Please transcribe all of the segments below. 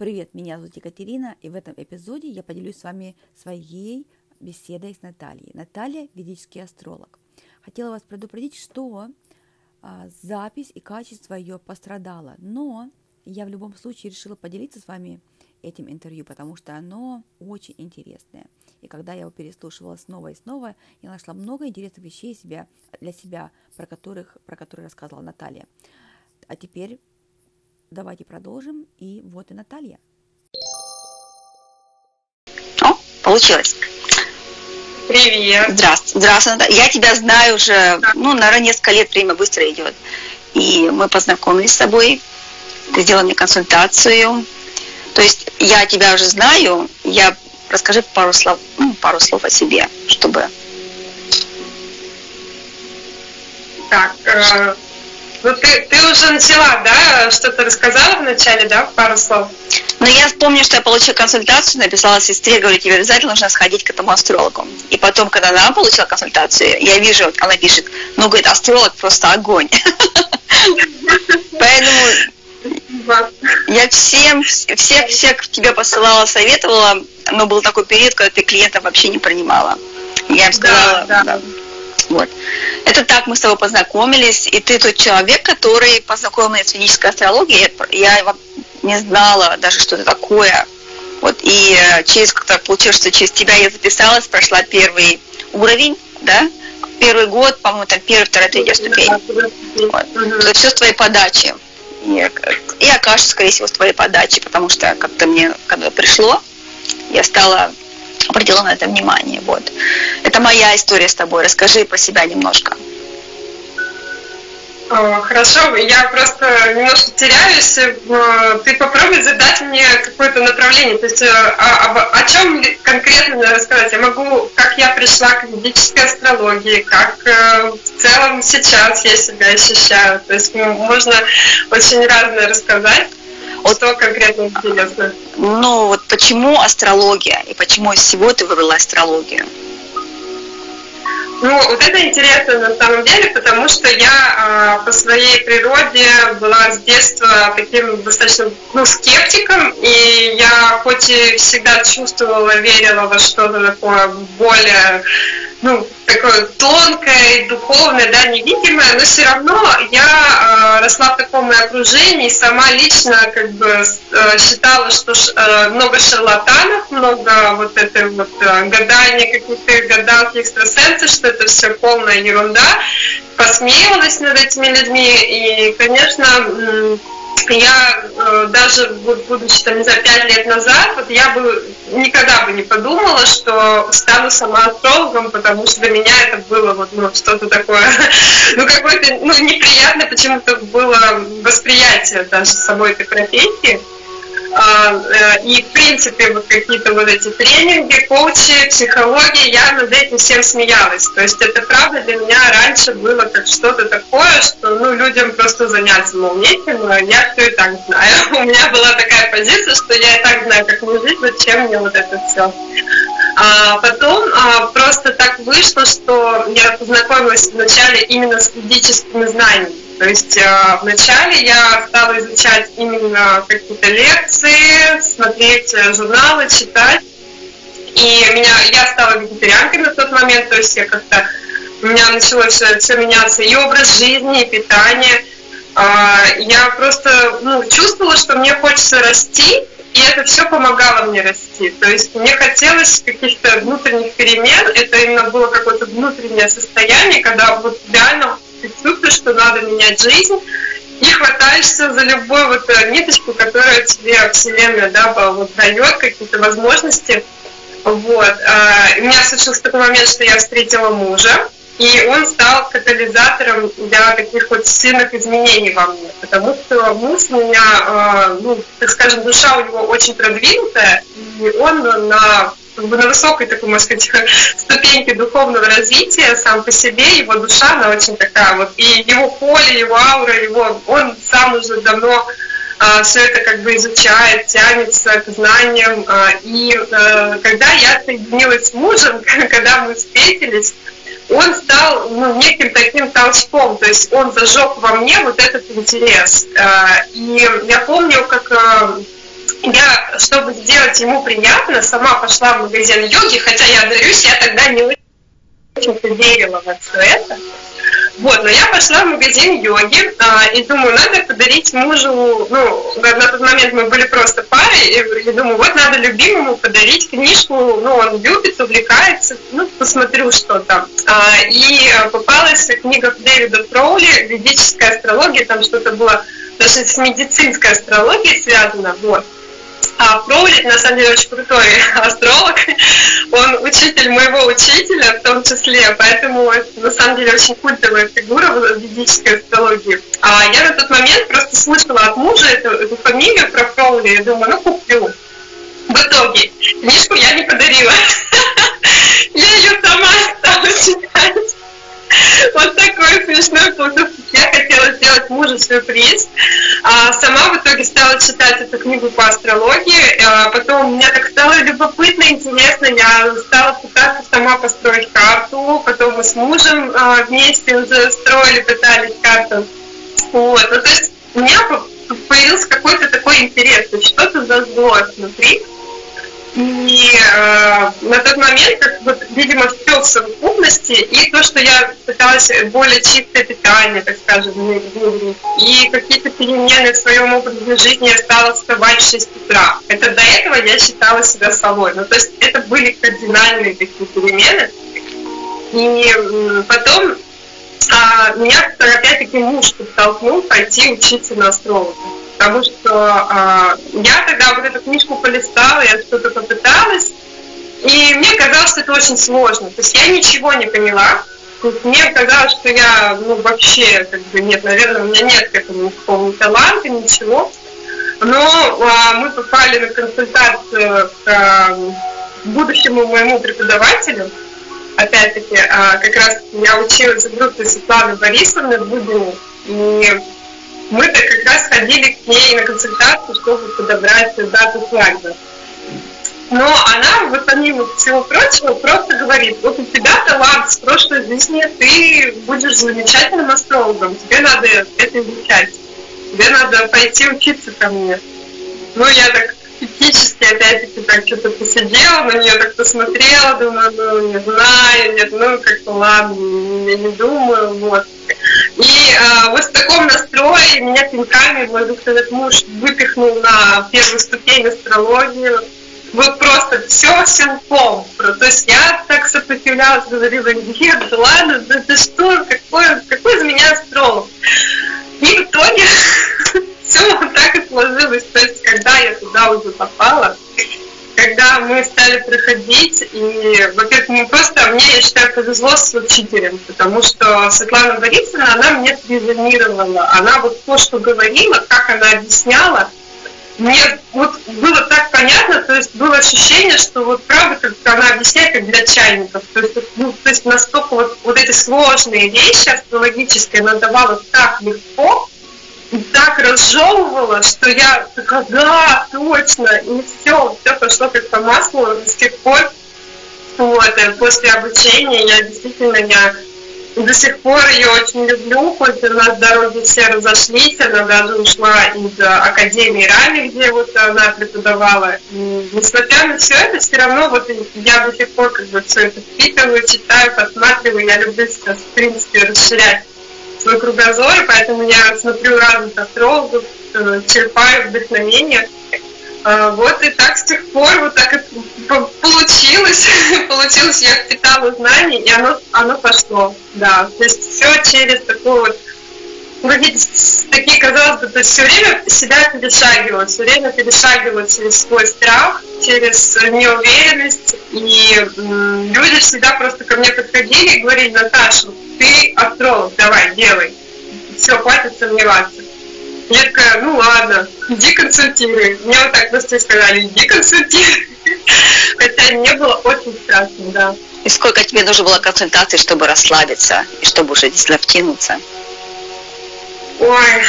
Привет, меня зовут Екатерина, и в этом эпизоде я поделюсь с вами своей беседой с Натальей. Наталья – ведический астролог. Хотела вас предупредить, что а, запись и качество ее пострадало, но я в любом случае решила поделиться с вами этим интервью, потому что оно очень интересное. И когда я его переслушивала снова и снова, я нашла много интересных вещей себя, для себя, про, которых, про которые рассказывала Наталья. А теперь давайте продолжим. И вот и Наталья. О, получилось. Привет. Здравствуй. Здравствуй. Я тебя знаю уже, ну, наверное, несколько лет, время быстро идет. И мы познакомились с тобой, ты сделала мне консультацию. То есть я тебя уже знаю, я расскажи пару слов, ну, пару слов о себе, чтобы... Так, э, ну ты, ты уже начала, да, что-то рассказала в начале, да, пару слов? Ну, я помню, что я получила консультацию, написала сестре, говорю, тебе обязательно нужно сходить к этому астрологу. И потом, когда она получила консультацию, я вижу, вот она пишет, ну, говорит, астролог просто огонь. Поэтому я всем, всех, всех тебе посылала, советовала, но был такой период, когда ты клиентов вообще не принимала. Я им сказала, да, да. Вот. Это так мы с тобой познакомились, и ты тот человек, который познакомил меня с физической астрологией. Я не знала даже, что это такое. Вот, и э, через как-то получилось, что через тебя я записалась, прошла первый уровень, да, первый год, по-моему, там первая, вторая, третья ступень. Вот. Это все с твоей подачи. И, и окажется, скорее всего, с твоей подачи, потому что как-то мне, когда пришло, я стала обратила на это внимание. Вот. Это моя история с тобой. Расскажи про себя немножко. Хорошо, я просто немножко теряюсь. Э, ты попробуй задать мне какое-то направление. То есть э, о, о, о чем конкретно рассказать? Я могу, как я пришла к ведической астрологии, как э, в целом сейчас я себя ощущаю. То есть можно очень разное рассказать. Вот, что конкретно интересно? Ну, вот почему астрология и почему из всего ты выбрала астрологию? Ну, вот это интересно на самом деле, потому что я э, по своей природе была с детства таким достаточно ну, скептиком, и я хоть и всегда чувствовала, верила во что-то такое более ну, такое тонкое, духовное, да, невидимое, но все равно я э, росла в таком окружении, сама лично как бы э, считала, что ш, э, много шарлатанов, много вот этой вот э, гадания, каких-то гадалки, экстрасенсы, что это все полная ерунда, посмеивалась над этими людьми, и, конечно, я э, даже, будучи, там, не знаю, пять лет назад, вот я бы никогда бы не подумала, что стану сама астрологом, потому что для меня это было вот, ну, что-то такое, ну, какое-то, ну, неприятное почему-то было восприятие даже самой этой профессии. А, э, и, в принципе, вот какие-то вот эти тренинги, коучи, психология, я над этим всем смеялась. То есть это правда для меня раньше было как что-то такое, что ну, людям просто заняться, мол, нечем, но я все и так знаю. У меня была такая позиция, что я и так знаю, как мне жить, зачем мне вот это все. А потом а, просто так вышло, что я познакомилась вначале именно с физическими знаниями. То есть э, вначале я стала изучать именно какие-то лекции, смотреть э, журналы, читать. И меня, я стала вегетарианкой на тот момент, то есть я как-то у меня началось все, меняться и образ жизни, и питание. Э, я просто ну, чувствовала, что мне хочется расти, и это все помогало мне расти. То есть мне хотелось каких-то внутренних перемен. Это именно было какое-то внутреннее состояние, когда вот реально ты чувствуешь, что надо менять жизнь, и хватаешься за любую вот э, ниточку, которая тебе Вселенная да, вот, дает, какие-то возможности. Вот. А, у меня случился такой момент, что я встретила мужа, и он стал катализатором для таких вот сильных изменений во мне, потому что муж у меня, а, ну, так скажем, душа у него очень продвинутая, и он на на высокой такой, можно сказать, ступеньке духовного развития сам по себе, его душа, она очень такая вот, и его поле, его аура, его, он сам уже давно а, все это как бы изучает, тянется к знаниям. А, и а, когда я соединилась с мужем, когда мы встретились, он стал ну, неким таким толчком, то есть он зажег во мне вот этот интерес. И я помню, как я, чтобы сделать ему приятно, сама пошла в магазин йоги, хотя я дарюсь, я тогда не очень верила во все это. Вот, но я пошла в магазин йоги а, и думаю, надо подарить мужу, ну, на, тот момент мы были просто парой, и, и думаю, вот надо любимому подарить книжку, ну, он любит, увлекается, ну, посмотрю, что там. А, и попалась книга Дэвида Фроули «Ведическая астрология», там что-то было даже с медицинской астрологией связано, вот. А Фроули, на самом деле, очень крутой астролог. Он учитель моего учителя в том числе, поэтому это, на самом деле, очень культовая фигура в ведической астрологии. А я на тот момент просто слышала от мужа эту, эту фамилию про Фроули, и думаю, ну, куплю. В итоге книжку я не подарила. Я ее сама стала читать. Вот такой смешной получился. Я хотела сделать мужу сюрприз. А сама в итоге стала читать эту книгу по астрологии. Мы с мужем а, вместе уже строили, пытались карту. Вот. Ну, то есть у меня появился какой-то такой интерес, что-то зажглось внутри. И э, на тот момент, как вот, видимо, все в совокупности, и то, что я пыталась более чистое питание, так скажем, внедрить, и какие-то перемены в своем образе жизни я стала вставать в 6 утра. Это до этого я считала себя собой. Ну, то есть это были кардинальные такие перемены. И потом а, меня опять-таки муж подтолкнул пойти учиться на астролога потому что э, я тогда вот эту книжку полистала, я что-то попыталась, и мне казалось, что это очень сложно. То есть я ничего не поняла. Мне казалось, что я, ну, вообще, как бы, нет, наверное, у меня нет к этому никакого ни таланта, ничего. Но а, мы попали на консультацию к а, будущему моему преподавателю. Опять-таки, а, как раз я училась в группе Светланы Борисовны в Будине. И мы-то как раз ходили к ней на консультацию, чтобы подобрать дату свадьбы. Но она, вот помимо всего прочего, просто говорит, вот у тебя талант с прошлой жизни, ты будешь замечательным астрологом, тебе надо это изучать, тебе надо пойти учиться ко мне. Ну, я так скептически опять-таки так что-то посидела, на нее так посмотрела, думаю, ну, не знаю, нет, ну, как-то ладно, я не думаю, вот. И а, вот в таком настрое меня пинками мой этот муж выпихнул на первую ступень астрологию. Вот просто все силком. То есть я так сопротивлялась, говорила, нет, да ладно, да ты что, какой, какой из меня астролог? И в итоге все вот так и сложилось. То есть когда я туда уже попала, когда мы стали проходить, и, во-первых, не просто, мне, я считаю, повезло с учителем, потому что Светлана Борисовна, она мне резонировала, она вот то, что говорила, как она объясняла, мне вот было так понятно, то есть было ощущение, что вот правда, как она объясняет, как для чайников, то есть, ну, то есть настолько вот, вот эти сложные вещи астрологические она давала так легко, так разжевывала, что я такая, да, точно, и все, все пошло как по маслу с тех пор. Вот, и после обучения я действительно, я до сих пор ее очень люблю, хоть у нас дороги все разошлись, она даже ушла из Академии Рами, где вот она преподавала. И, несмотря на все это, все равно вот я до сих пор как бы все это впитываю, читаю, посматриваю, я люблю сейчас, в принципе, расширять свой кругозор, поэтому я смотрю разных астрологов, э, черпаю вдохновение. А, вот и так с тех пор вот так и получилось. получилось, я впитала знания, и оно, оно пошло. Да, то есть все через такую вот какие такие, казалось бы, есть все время себя перешагивала, все время перешагивала через свой страх, через неуверенность, и люди всегда просто ко мне подходили и говорили, Наташа, ты астролог, давай, делай. Все, хватит сомневаться. Я такая, ну ладно, иди консультируй. Мне вот так просто сказали, иди консультируй. Хотя мне было очень страшно, да. И сколько тебе нужно было консультаций, чтобы расслабиться и чтобы уже действительно втянуться? Ой,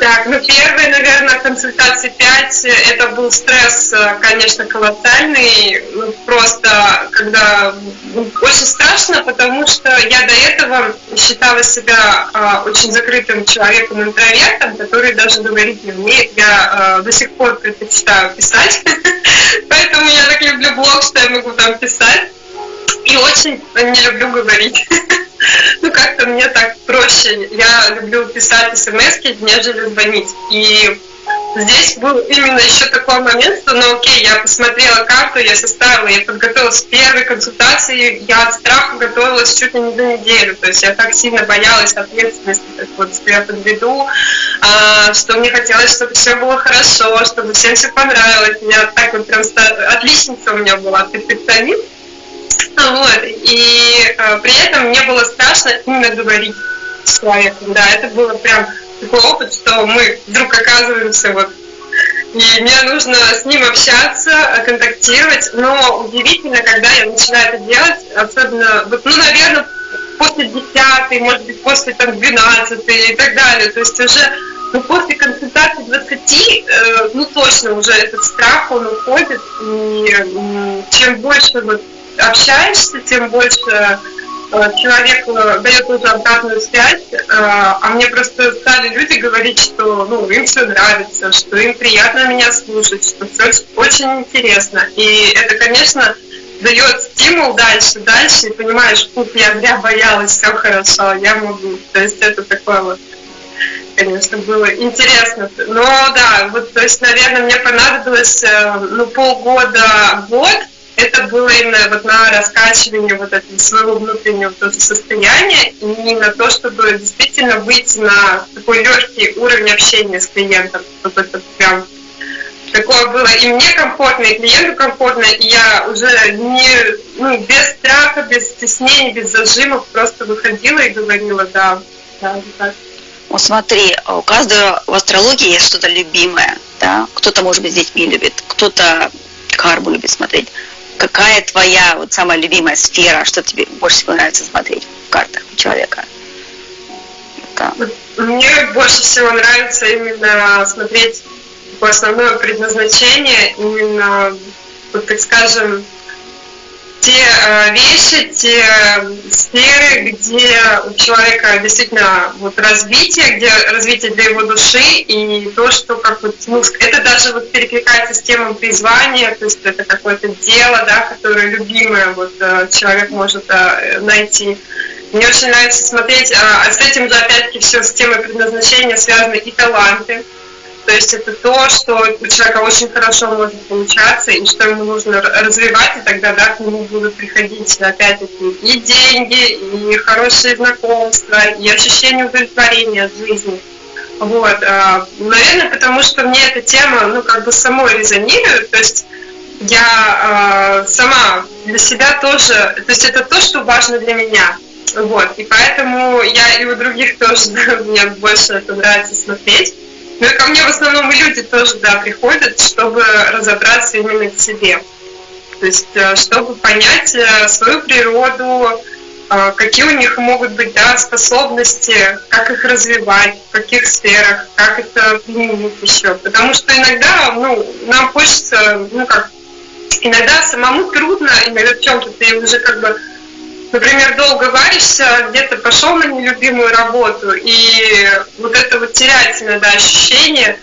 Так, ну первые, наверное, консультации 5, это был стресс, конечно, колоссальный, ну, просто когда ну, очень страшно, потому что я до этого считала себя э, очень закрытым человеком, интровертом, который даже говорить не умеет. Я э, до сих пор предпочитаю писать, поэтому я так люблю блог, что я могу там писать. И очень не люблю говорить. ну, как-то мне так проще. Я люблю писать смс нежели звонить. И здесь был именно еще такой момент, что, ну, окей, я посмотрела карту, я составила, я подготовилась к первой консультации, я от страха готовилась чуть ли не за неделю. То есть я так сильно боялась ответственности, так вот, что я подведу, а, что мне хотелось, чтобы все было хорошо, чтобы всем все понравилось. Я так вот прям отличница у меня была, перфекционист. Вот. И э, при этом страшно именно говорить с человеком. Да, это было прям такой опыт, что мы вдруг оказываемся вот и мне нужно с ним общаться, контактировать. Но удивительно, когда я начинаю это делать, особенно, вот, ну, наверное, после 10, может быть, после там, 12 и так далее. То есть уже ну, после консультации 20, э, ну, точно уже этот страх, он уходит. И э, чем больше вот общаешься, тем больше человек э, дает уже обратную связь, э, а мне просто стали люди говорить, что ну, им все нравится, что им приятно меня слушать, что все очень интересно. И это, конечно, дает стимул дальше, дальше, и понимаешь, тут я зря боялась, все хорошо, я могу. То есть это такое вот конечно, было интересно. Но да, вот, то есть, наверное, мне понадобилось ну, полгода, год, это было именно вот на раскачивание вот этого своего внутреннего тоже состояния и на то, чтобы действительно выйти на такой легкий уровень общения с клиентом, чтобы это прям такое было и мне комфортно, и клиенту комфортно, и я уже не, ну, без страха, без стеснений, без зажимов просто выходила и говорила, да, да, так. Вот смотри, у каждого в астрологии есть что-то любимое, да, кто-то, может быть, с детьми любит, кто-то карму любит смотреть какая твоя вот самая любимая сфера, что тебе больше всего нравится смотреть в картах у человека? Да. Мне больше всего нравится именно смотреть по основное предназначение, именно, вот так скажем, те э, вещи, те сферы, где у человека действительно вот развитие, где развитие для его души и то, что как вот, ну, это даже вот перекликается с темой призвания, то есть это какое-то дело, да, которое любимое вот э, человек может э, найти. Мне очень нравится смотреть, а, а с этим же опять-таки все с темой предназначения связаны и таланты, то есть это то, что у человека очень хорошо может получаться, и что ему нужно развивать, и тогда да, к нему будут приходить опять-таки и деньги, и хорошие знакомства, и ощущение удовлетворения от жизни. Вот. А, наверное, потому что мне эта тема, ну, как бы самой резонирует, то есть я э, сама для себя тоже, то есть это то, что важно для меня. Вот. И поэтому я и у других тоже, да, мне больше это нравится смотреть. Ну и ко мне в основном люди тоже, да, приходят, чтобы разобраться именно в себе. То есть, э, чтобы понять э, свою природу, э, какие у них могут быть да, способности, как их развивать, в каких сферах, как это применить еще. Потому что иногда ну, нам хочется, ну как, иногда самому трудно, иногда в чем-то ты уже как бы например, долго варишься, где-то пошел на нелюбимую работу, и вот это вот теряется иногда ощущение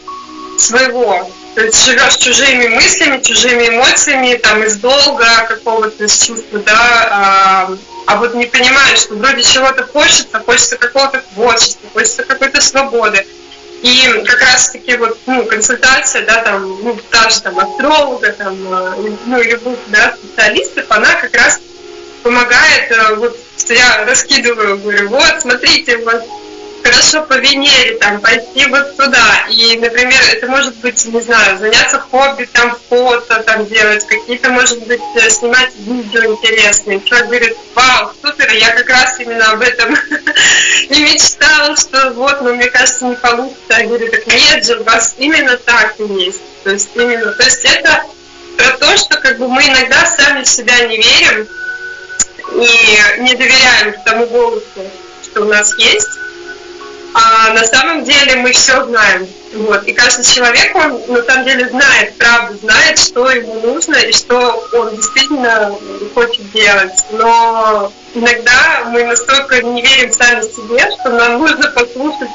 своего. То есть живешь чужими мыслями, чужими эмоциями, там, из долга какого-то, из чувства, да, а, а вот не понимаешь, что вроде чего-то хочется, хочется какого-то творчества, хочется какой-то свободы. И как раз-таки вот, ну, консультация, да, там, ну, та же там астролога, там, э, ну, любых, да, специалистов, она как раз помогает, э, вот я раскидываю, говорю, вот, смотрите, у вас хорошо по Венере, там, пойти вот туда. И, например, это может быть, не знаю, заняться хобби, там, фото, там, делать, какие-то, может быть, э, снимать видео интересные. Человек говорит, вау, супер, я как раз именно об этом и мечтал, что вот, но мне кажется, не получится. Я говорю, так нет же, у вас именно так и есть. То есть именно, то есть это про то, что как бы мы иногда сами в себя не верим, и не доверяем тому голосу, что у нас есть. а на самом деле мы все знаем. Вот. И каждый человек, он на самом деле знает, правда знает, что ему нужно и что он действительно хочет делать. Но иногда мы настолько не верим сами себе, что нам нужно послушать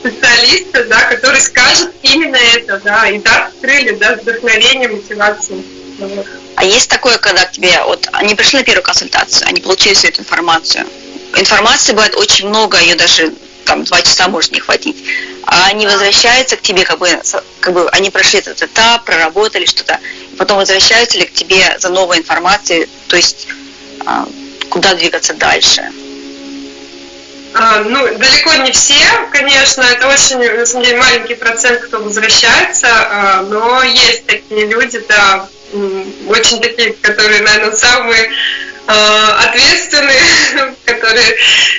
специалиста, да, который скажет именно это, да, и даст крылья, даст вдохновение, мотивацию. А есть такое, когда к тебе, вот, они пришли на первую консультацию, они получили всю эту информацию. Информации бывает очень много, ее даже там два часа может не хватить. А они возвращаются к тебе, как бы, как бы они прошли этот этап, проработали что-то, и потом возвращаются ли к тебе за новой информацией, то есть а, куда двигаться дальше. А, ну, далеко не все, конечно, это очень, на самом деле, маленький процент, кто возвращается, а, но есть такие люди, да, очень такие, которые, наверное, самые а, ответственные, которые,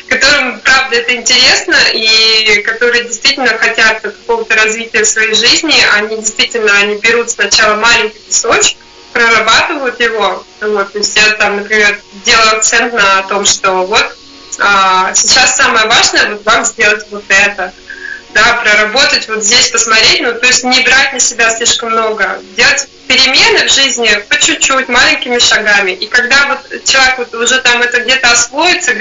которым, правда, это интересно, и которые действительно хотят какого-то развития своей жизни, они действительно, они берут сначала маленький песочек, прорабатывают его. Вот, то есть я там, например, делаю акцент на том, что вот а, сейчас самое важное вот вам сделать вот это, да, проработать вот здесь, посмотреть, ну, то есть не брать на себя слишком много, делать перемены в жизни по чуть-чуть, маленькими шагами. И когда вот человек вот уже там это где-то освоится,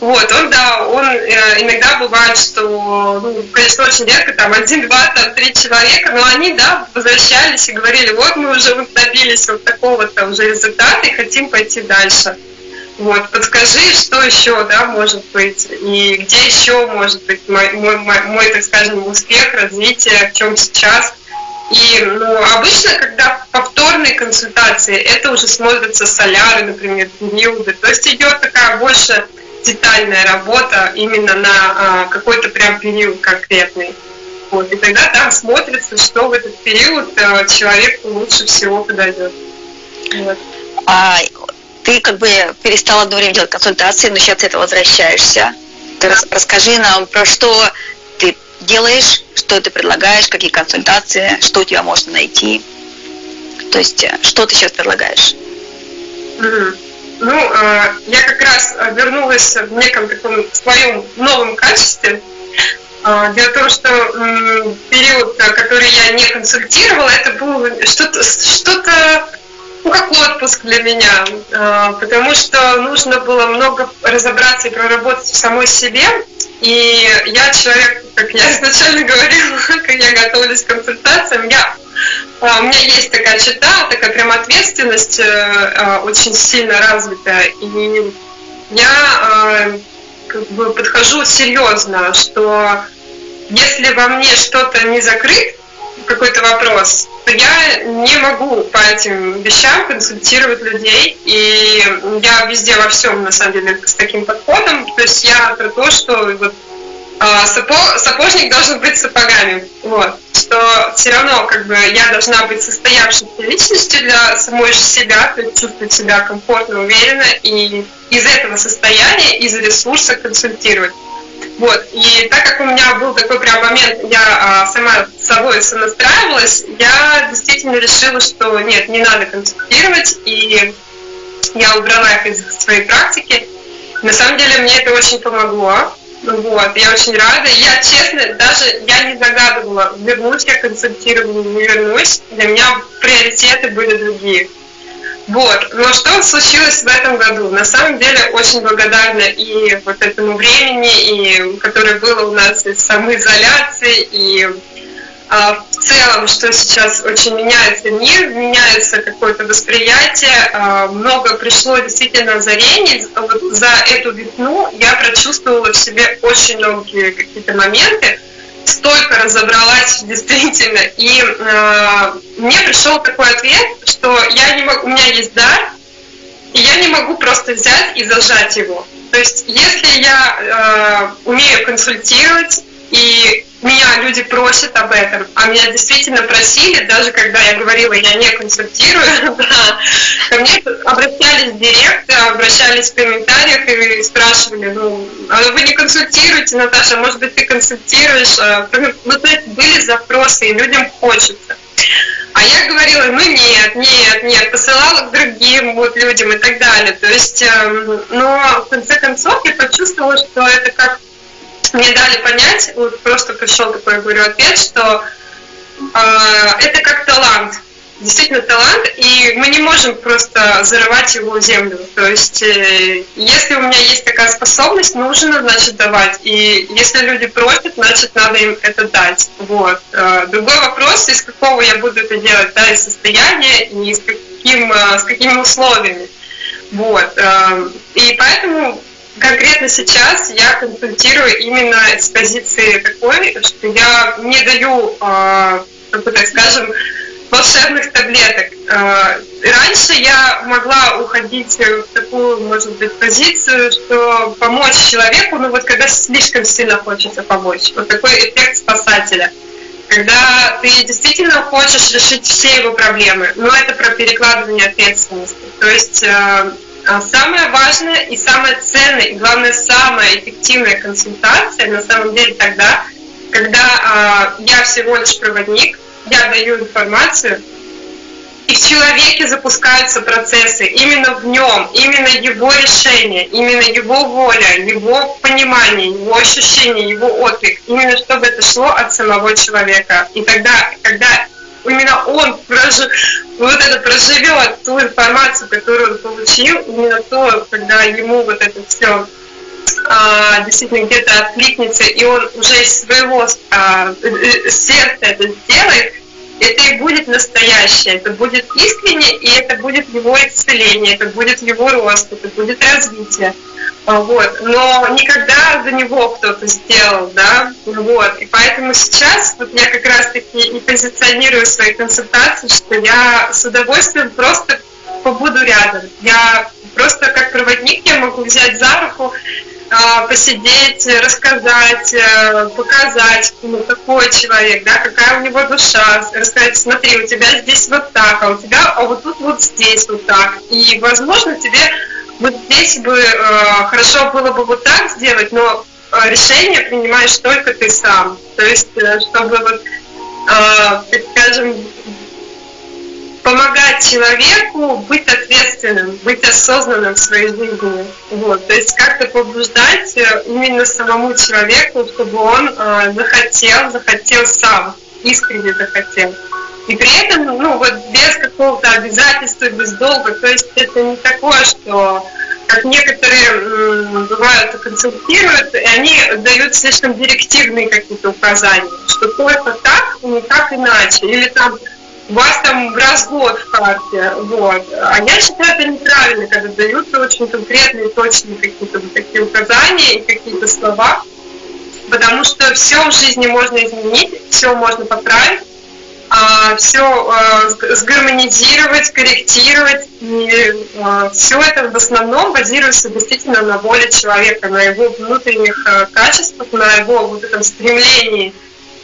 вот, он, да, он э, иногда бывает, что, ну, конечно, очень редко, там, один, два, там, три человека, но они, да, возвращались и говорили, вот мы уже вот добились вот такого-то уже результата и хотим пойти дальше. Вот, подскажи, что еще, да, может быть, и где еще может быть мой, мой, мой, так скажем, успех, развитие, в чем сейчас. И ну, обычно, когда повторные консультации, это уже смотрятся соляры, например, периоды. То есть идет такая больше детальная работа именно на а, какой-то прям период конкретный. Вот, и тогда там смотрится, что в этот период а, человеку лучше всего подойдет. Вот. А ты как бы перестала одно время делать консультации, но сейчас это возвращаешься. Ты да. расскажи нам про что ты делаешь, что ты предлагаешь, какие консультации, что у тебя можно найти. То есть, э, что ты сейчас предлагаешь? Mm-hmm. Ну, э, я как раз вернулась в неком таком своем новом качестве. Э, дело в том, что э, период, который я не консультировала, это был что-то, что-то ну, как отпуск для меня, а, потому что нужно было много разобраться и проработать в самой себе. И я человек, как я изначально говорила, как я готовилась к консультациям, я, а, у меня есть такая чита, такая прям ответственность э, очень сильно развитая. И я как бы подхожу серьезно, что если во мне что-то не закрыто, какой-то вопрос, я не могу по этим вещам консультировать людей. И я везде во всем, на самом деле, с таким подходом. То есть я про то, что вот, а, сапог, сапожник должен быть сапогами. Вот. Что все равно как бы я должна быть состоявшейся личностью для самой же себя, то есть чувствовать себя комфортно, уверенно и из этого состояния, из ресурса консультировать. Вот. И так как у меня был такой прям момент, я а, сама с собой сонастраивалась, я действительно решила, что нет, не надо консультировать, и я убрала их из своей практики. На самом деле мне это очень помогло. Вот, я очень рада. Я, честно, даже я не загадывала, вернусь я консультированию, не вернусь. Для меня приоритеты были другие. Вот. Но что случилось в этом году? На самом деле очень благодарна и вот этому времени, и которое было у нас из самоизоляции, и а, в целом, что сейчас очень меняется мир, меняется какое-то восприятие, а, много пришло действительно озарений. Вот за эту весну я прочувствовала в себе очень многие какие-то моменты, столько разобралась действительно. И э, мне пришел такой ответ, что я не могу, у меня есть дар, и я не могу просто взять и зажать его. То есть, если я э, умею консультировать, и меня люди просят об этом, а меня действительно просили, даже когда я говорила, я не консультирую, да, ко мне обращались директ, обращались в комментариях и спрашивали, ну, а вы не консультируете, Наташа, может быть, ты консультируешь? А, то есть были запросы, и людям хочется. А я говорила, ну нет, нет, нет, посылала к другим вот людям и так далее. То есть, эм, но в конце концов я почувствовала, что это как мне дали понять, вот просто пришел такой, говорю, ответ, что э, это как талант действительно талант, и мы не можем просто зарывать его в землю. То есть, э, если у меня есть такая способность, нужно, значит, давать. И если люди просят, значит, надо им это дать. Вот. Э, другой вопрос, из какого я буду это делать, да, из состояния и с, каким, э, с какими условиями. Вот. И поэтому конкретно сейчас я консультирую именно с позиции такой, что я не даю, как бы так скажем, волшебных таблеток. Э, раньше я могла уходить в такую, может быть, позицию, что помочь человеку, ну вот когда слишком сильно хочется помочь. Вот такой эффект спасателя. Когда ты действительно хочешь решить все его проблемы, но это про перекладывание ответственности. То есть э, самое важное и самое ценное, и главное, самая эффективная консультация на самом деле тогда, когда э, я всего лишь проводник, я даю информацию, и в человеке запускаются процессы, именно в нем, именно его решение, именно его воля, его понимание, его ощущение, его отклик, именно чтобы это шло от самого человека. И тогда, когда именно он прожив, вот это проживет ту информацию, которую он получил, именно то, когда ему вот это все а, действительно где-то откликнется, и он уже из своего а, э, э, сердца это сделает, это и будет настоящее, это будет искренне, и это будет его исцеление, это будет его рост, это будет развитие. Вот. Но никогда за него кто-то сделал, да, вот. И поэтому сейчас вот я как раз-таки и позиционирую свои консультации, что я с удовольствием просто побуду рядом. Я просто как проводник я могу взять за руку а, посидеть, рассказать, э, показать, ну, какой человек, да, какая у него душа, рассказать, смотри, у тебя здесь вот так, а у тебя, а вот тут вот здесь вот так. И, возможно, тебе вот здесь бы э, хорошо было бы вот так сделать, но э, решение принимаешь только ты сам. То есть, чтобы вот, так скажем, помогать человеку быть ответственным, быть осознанным в своей жизни. Вот. То есть как-то побуждать э, именно самому человеку, чтобы он э, захотел, захотел сам, искренне захотел. И при этом, ну вот без какого-то обязательства, без долга, то есть это не такое, что как некоторые бывают консультируют, и они дают слишком директивные какие-то указания, что только так и никак иначе. Или там у вас там развод в карте, вот. А я считаю это неправильно, когда даются очень конкретные, точные какие-то вот такие указания и какие-то слова, потому что все в жизни можно изменить, все можно поправить, а, все а, сгармонизировать, корректировать, и а, все это в основном базируется действительно на воле человека, на его внутренних качествах, на его вот этом стремлении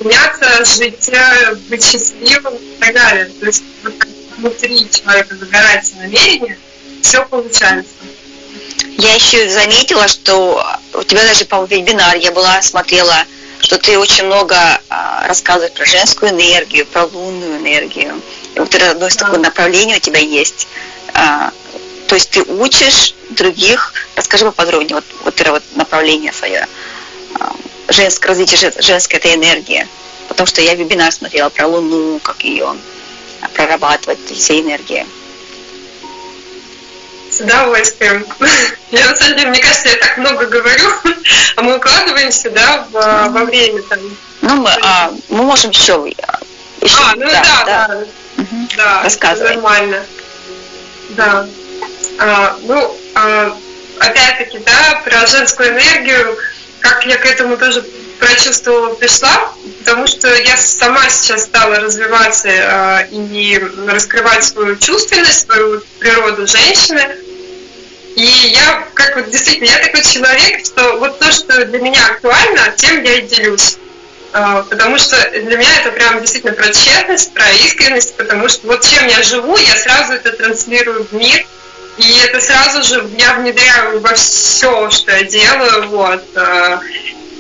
меняться, жить, э, быть счастливым и так далее. То есть вот внутри человека загорается намерение, все получается. Я еще заметила, что у тебя даже по вебинар я была, смотрела, что ты очень много а, рассказываешь про женскую энергию, про лунную энергию. И вот это одно из да. такого направления у тебя есть. А, то есть ты учишь других, расскажи поподробнее, вот, вот это вот направление свое. А, женское развитие женской этой энергии. Потому что я вебинар смотрела про Луну, как ее прорабатывать, все энергии. С удовольствием. Я на самом деле, мне кажется, я так много говорю, а мы укладываемся, да, в, во время там. Ну, мы, а, мы можем еще, еще. А, ну да, да. да. да. Угу. да Рассказывай. Нормально. Да. А, ну, а, опять-таки, да, про женскую энергию как я к этому тоже прочувствовала, пришла, потому что я сама сейчас стала развиваться э, и раскрывать свою чувственность, свою природу женщины. И я, как вот действительно, я такой человек, что вот то, что для меня актуально, тем я и делюсь. Э, потому что для меня это прям действительно про честность, про искренность, потому что вот чем я живу, я сразу это транслирую в мир – и это сразу же я внедряю во все, что я делаю, вот, э,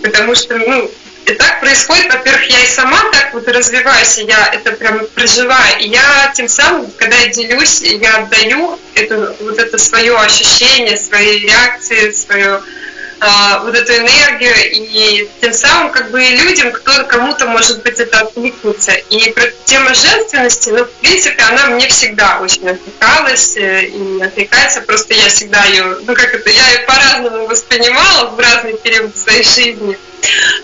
потому что, ну, и так происходит, во-первых, я и сама так вот развиваюсь, и я это прям проживаю, и я тем самым, когда я делюсь, я отдаю это, вот это свое ощущение, свои реакции, свое вот эту энергию, и тем самым как бы и людям, кто кому-то может быть это откликнется. И тема женственности, ну, в принципе, она мне всегда очень отвлекалась э, и отвлекается, просто я всегда ее, ну как это, я ее по-разному воспринимала в разный период своей жизни.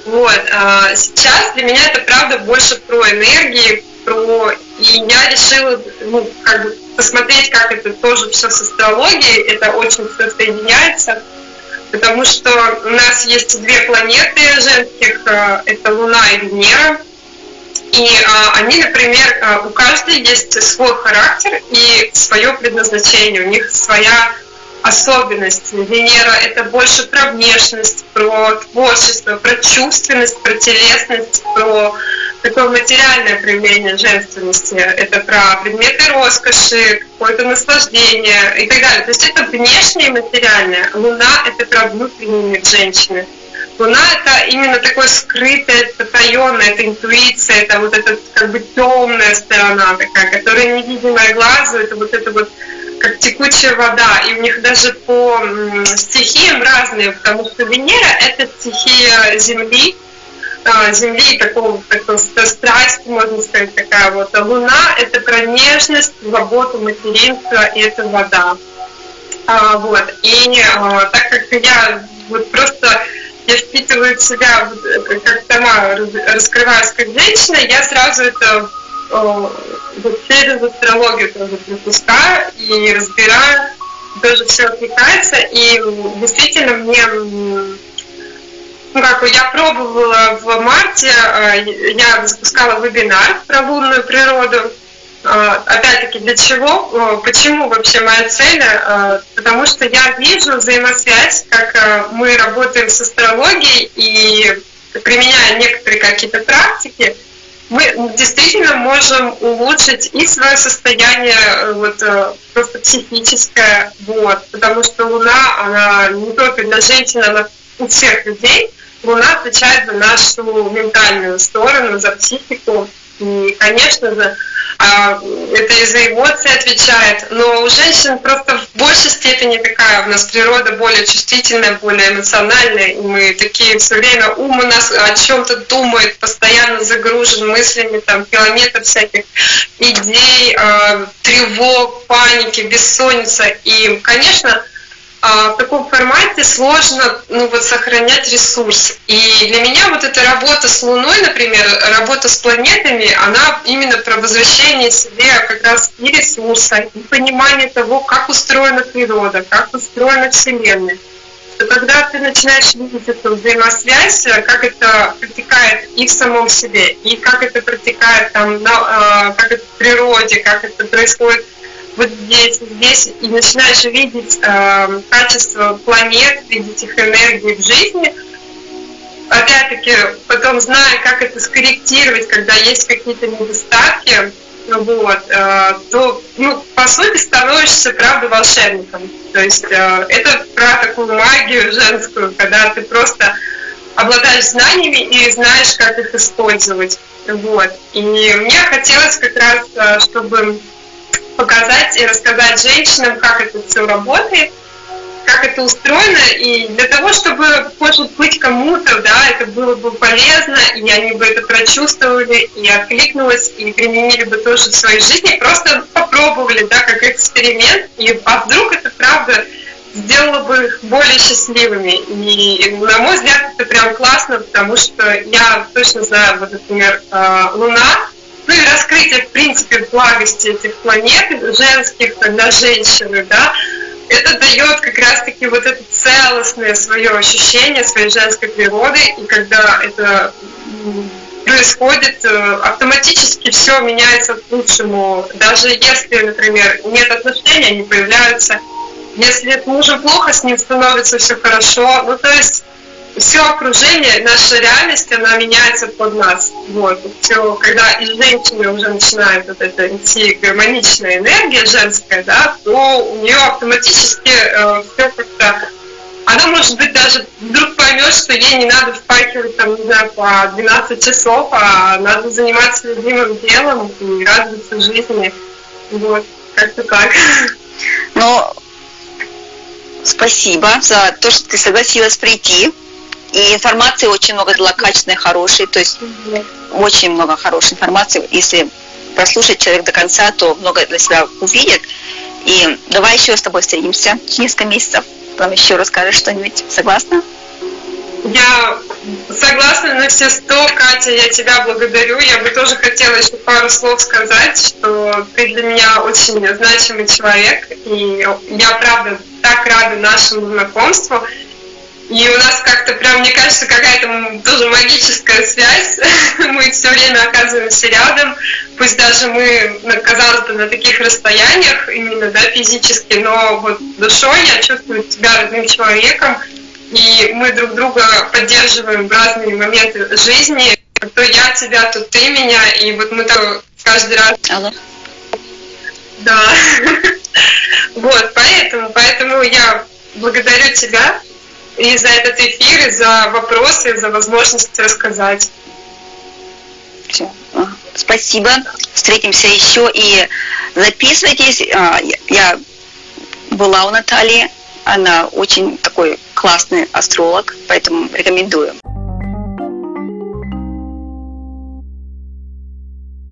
Вот. А сейчас для меня это правда больше про энергии, про... И я решила, ну, как бы посмотреть, как это тоже все с астрологией, это очень все соединяется потому что у нас есть две планеты женских, э, это Луна и Венера, и а, они, например, э, у каждой есть свой характер и свое предназначение, у них своя особенность. Венера – это больше про внешность, про творчество, про чувственность, про телесность, про такое материальное проявление женственности. Это про предметы роскоши, какое-то наслаждение и так далее. То есть это внешнее материальное. Луна – это про внутренний мир женщины. Луна – это именно такое скрытое, потаенное, это интуиция, это вот эта как бы темная сторона такая, которая невидимая глазу, это вот это вот как текучая вода, и у них даже по стихиям разные, потому что Венера – это стихия Земли, а, Земли, такого, такого страсть, можно сказать, такая вот. А Луна – это про нежность, заботу, материнство, и это вода. А, вот. И а, так как я вот просто я впитываю в себя, как сама раскрываюсь как женщина, я сразу это вот через астрологию тоже пропускаю и разбираю, тоже все отвлекается, и действительно мне как, я пробовала в марте, э, я запускала вебинар про лунную природу. Э, опять-таки, для чего? Э, почему вообще моя цель? Потому что я вижу взаимосвязь, как мы работаем с астрологией и применяя некоторые какие-то практики, мы действительно можем улучшить и свое состояние вот, просто психическое, вот, потому что Луна, она не только для женщин, она у всех людей, Луна отвечает за нашу ментальную сторону, за психику. И, конечно же, а, это и за эмоции отвечает, но у женщин просто в большей степени такая, у нас природа более чувствительная, более эмоциональная, и мы такие все время, ум у нас о чем-то думает, постоянно загружен мыслями, там, километр всяких идей, а, тревог, паники, бессонница. И, конечно, в таком формате сложно ну, вот, сохранять ресурс. И для меня вот эта работа с Луной, например, работа с планетами, она именно про возвращение себе как раз и ресурса, и понимание того, как устроена природа, как устроена Вселенная. Что когда ты начинаешь видеть эту взаимосвязь, как это протекает и в самом себе, и как это протекает там, на, а, как это в природе, как это происходит вот здесь, здесь, и начинаешь видеть э, качество планет, видеть их энергии в жизни, опять-таки, потом зная, как это скорректировать, когда есть какие-то недостатки, ну вот, э, то, ну, по сути, становишься, правда, волшебником. То есть э, это про такую магию женскую, когда ты просто обладаешь знаниями и знаешь, как их использовать. Вот. И мне хотелось как раз, э, чтобы показать и рассказать женщинам, как это все работает, как это устроено, и для того, чтобы, может быть, кому-то, да, это было бы полезно, и они бы это прочувствовали, и откликнулось, и применили бы тоже в своей жизни, просто попробовали, да, как эксперимент, и а вдруг это правда сделало бы их более счастливыми. И, на мой взгляд, это прям классно, потому что я точно знаю, вот, например, э, Луна, ну и раскрытие, в принципе, благости этих планет, женских, тогда женщины, да, это дает как раз-таки вот это целостное свое ощущение своей женской природы, и когда это происходит, э, автоматически все меняется к лучшему. Даже если, например, нет отношений, они появляются. Если с мужем плохо, с ним становится все хорошо. Ну, то есть все окружение, наша реальность, она меняется под нас. Вот. Все, когда из женщины уже начинает вот эта идти гармоничная энергия женская, да, то у нее автоматически э, все как-то она, может быть, даже вдруг поймет, что ей не надо впахивать, там, не знаю, по 12 часов, а надо заниматься любимым делом и радоваться жизни. Вот, как-то так. Но спасибо за то, что ты согласилась прийти. И информации очень много дала качественной, хорошей. То есть очень много хорошей информации. Если прослушать человек до конца, то много для себя увидит. И давай еще с тобой встретимся через несколько месяцев. Потом еще расскажешь что-нибудь. Согласна? Я согласна на все сто, Катя, я тебя благодарю. Я бы тоже хотела еще пару слов сказать, что ты для меня очень значимый человек, и я правда так рада нашему знакомству. И у нас как-то прям, мне кажется, какая-то тоже магическая связь. мы все время оказываемся рядом, пусть даже мы, казалось бы, на таких расстояниях, именно да, физически, но вот душой я чувствую себя родным человеком, и мы друг друга поддерживаем в разные моменты жизни. То я тебя, то ты меня, и вот мы так каждый раз... Алло. Да. вот, поэтому, поэтому я благодарю тебя и за этот эфир, и за вопросы, и за возможность рассказать. Все. Спасибо. Встретимся еще и записывайтесь. А, я была у Натальи. Она очень такой классный астролог, поэтому рекомендую.